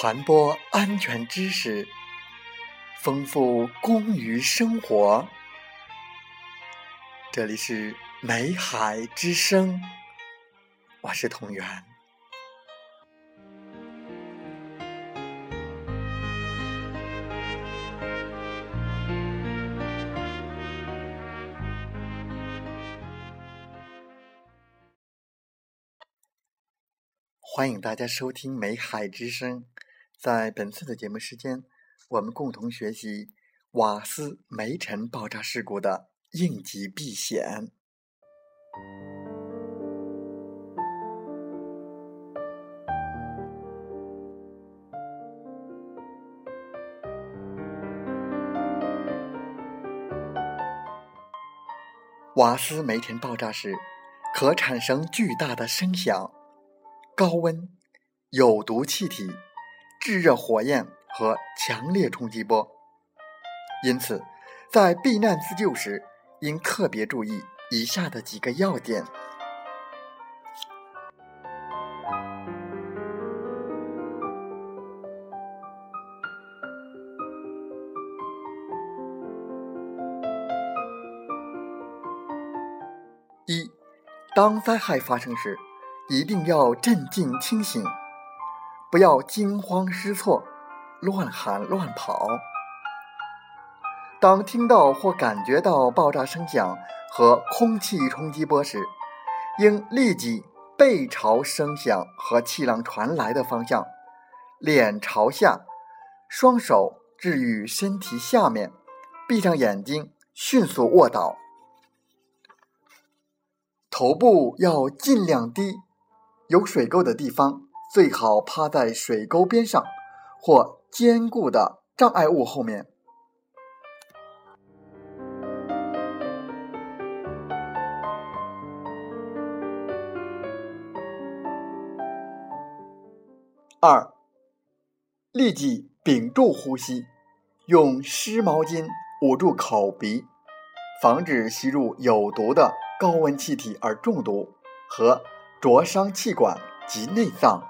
传播安全知识，丰富工于生活。这里是美海之声，我是同源。欢迎大家收听美海之声。在本次的节目时间，我们共同学习瓦斯煤尘爆炸事故的应急避险。瓦斯煤尘爆炸时，可产生巨大的声响。高温、有毒气体、炙热火焰和强烈冲击波，因此，在避难自救时应特别注意以下的几个要点：一、当灾害发生时。一定要镇静清醒，不要惊慌失措、乱喊乱跑。当听到或感觉到爆炸声响和空气冲击波时，应立即背朝声响和气浪传来的方向，脸朝下，双手置于身体下面，闭上眼睛，迅速卧倒，头部要尽量低。有水沟的地方，最好趴在水沟边上或坚固的障碍物后面。二，立即屏住呼吸，用湿毛巾捂住口鼻，防止吸入有毒的高温气体而中毒和。灼伤气管及内脏。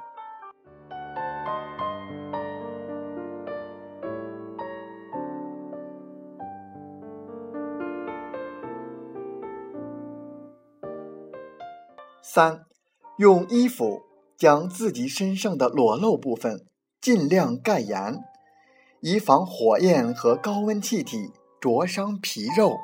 三，用衣服将自己身上的裸露部分尽量盖严，以防火焰和高温气体灼伤皮肉。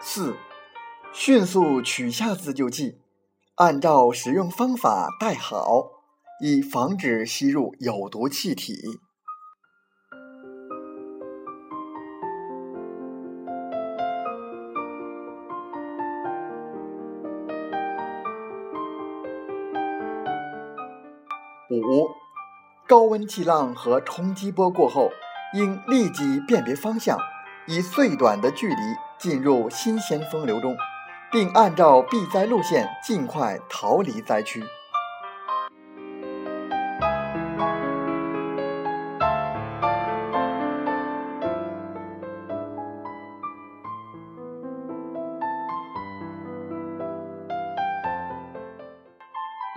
四，迅速取下自救器，按照使用方法戴好，以防止吸入有毒气体。五，高温气浪和冲击波过后，应立即辨别方向，以最短的距离。进入新鲜风流中，并按照避灾路线尽快逃离灾区。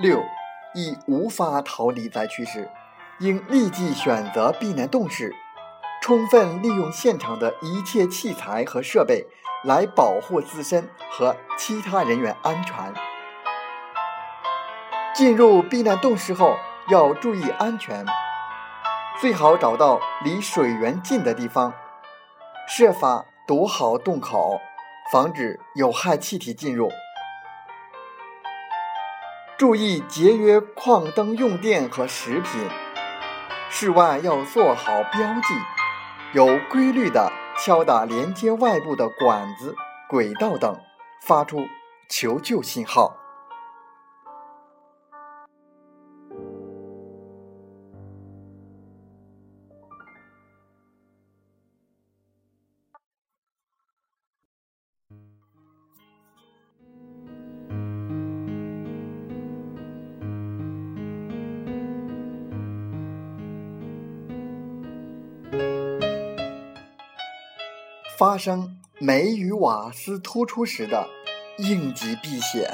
六，已无法逃离灾区时，应立即选择避难洞室。充分利用现场的一切器材和设备来保护自身和其他人员安全。进入避难洞室后要注意安全，最好找到离水源近的地方，设法堵好洞口，防止有害气体进入。注意节约矿灯用电和食品。室外要做好标记。有规律的敲打连接外部的管子、轨道等，发出求救信号。发生煤与瓦斯突出时的应急避险。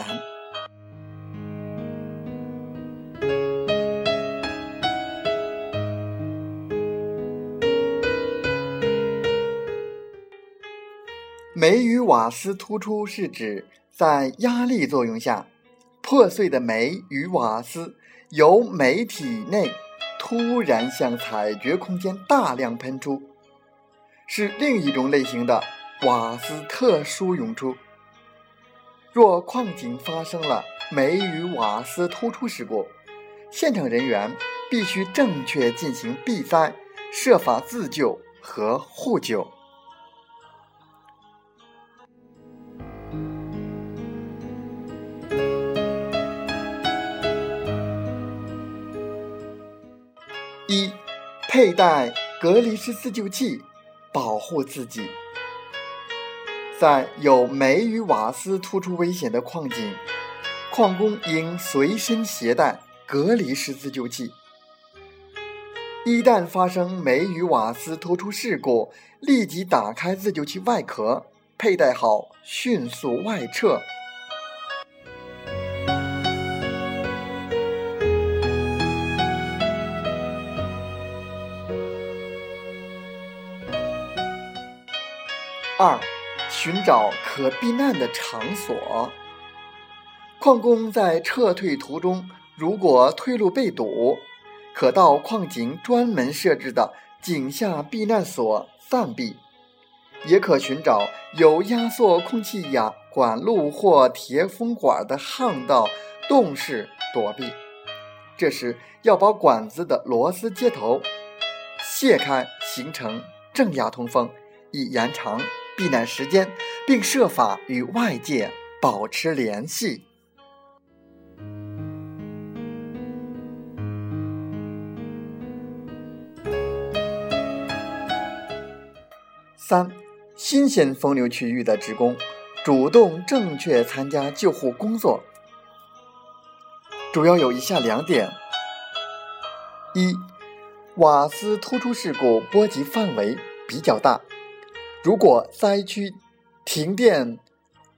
煤与瓦斯突出是指在压力作用下，破碎的煤与瓦斯由煤体内突然向采掘空间大量喷出，是另一种类型的瓦斯特殊涌出。若矿井发生了煤与瓦斯突出事故，现场人员必须正确进行避灾，设法自救和互救。一、佩戴隔离式自救器，保护自己。在有煤与瓦斯突出危险的矿井，矿工应随身携带隔离式自救器。一旦发生煤与瓦斯突出事故，立即打开自救器外壳，佩戴好，迅速外撤。二、寻找可避难的场所。矿工在撤退途中，如果退路被堵，可到矿井专门设置的井下避难所暂避，也可寻找有压缩空气压管路或铁风管的巷道、洞室躲避。这时要把管子的螺丝接头卸开，形成正压通风，以延长。避难时间，并设法与外界保持联系。三、新鲜风流区域的职工主动正确参加救护工作，主要有以下两点：一、瓦斯突出事故波及范围比较大。如果灾区停电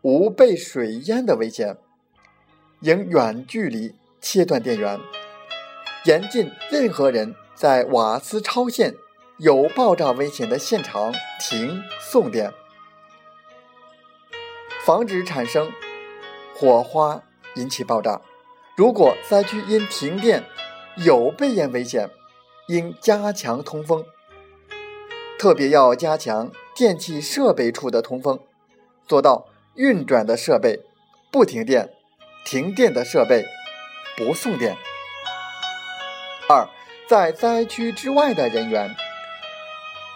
无被水淹的危险，应远距离切断电源，严禁任何人在瓦斯超限、有爆炸危险的现场停送电，防止产生火花引起爆炸。如果灾区因停电有被淹危险，应加强通风，特别要加强。电气设备处的通风，做到运转的设备不停电，停电的设备不送电。二，在灾区之外的人员，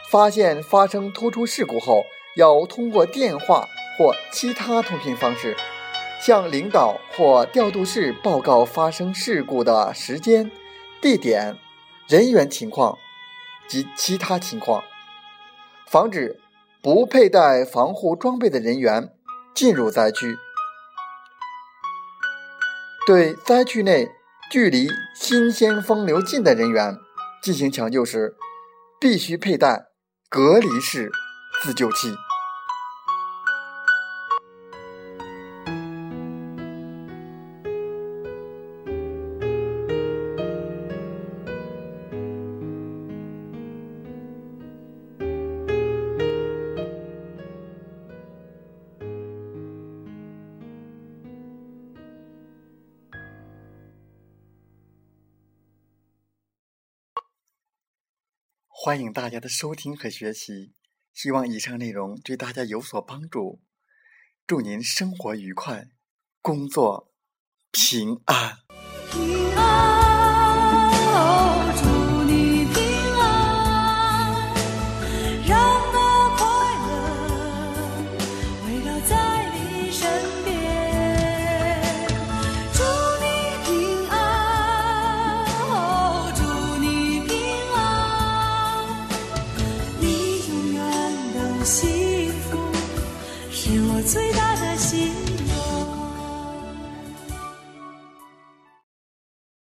发现发生突出事故后，要通过电话或其他通讯方式，向领导或调度室报告发生事故的时间、地点、人员情况及其他情况，防止。不佩戴防护装备的人员进入灾区，对灾区内距离新鲜风流近的人员进行抢救时，必须佩戴隔离式自救器。欢迎大家的收听和学习，希望以上内容对大家有所帮助。祝您生活愉快，工作平安。平安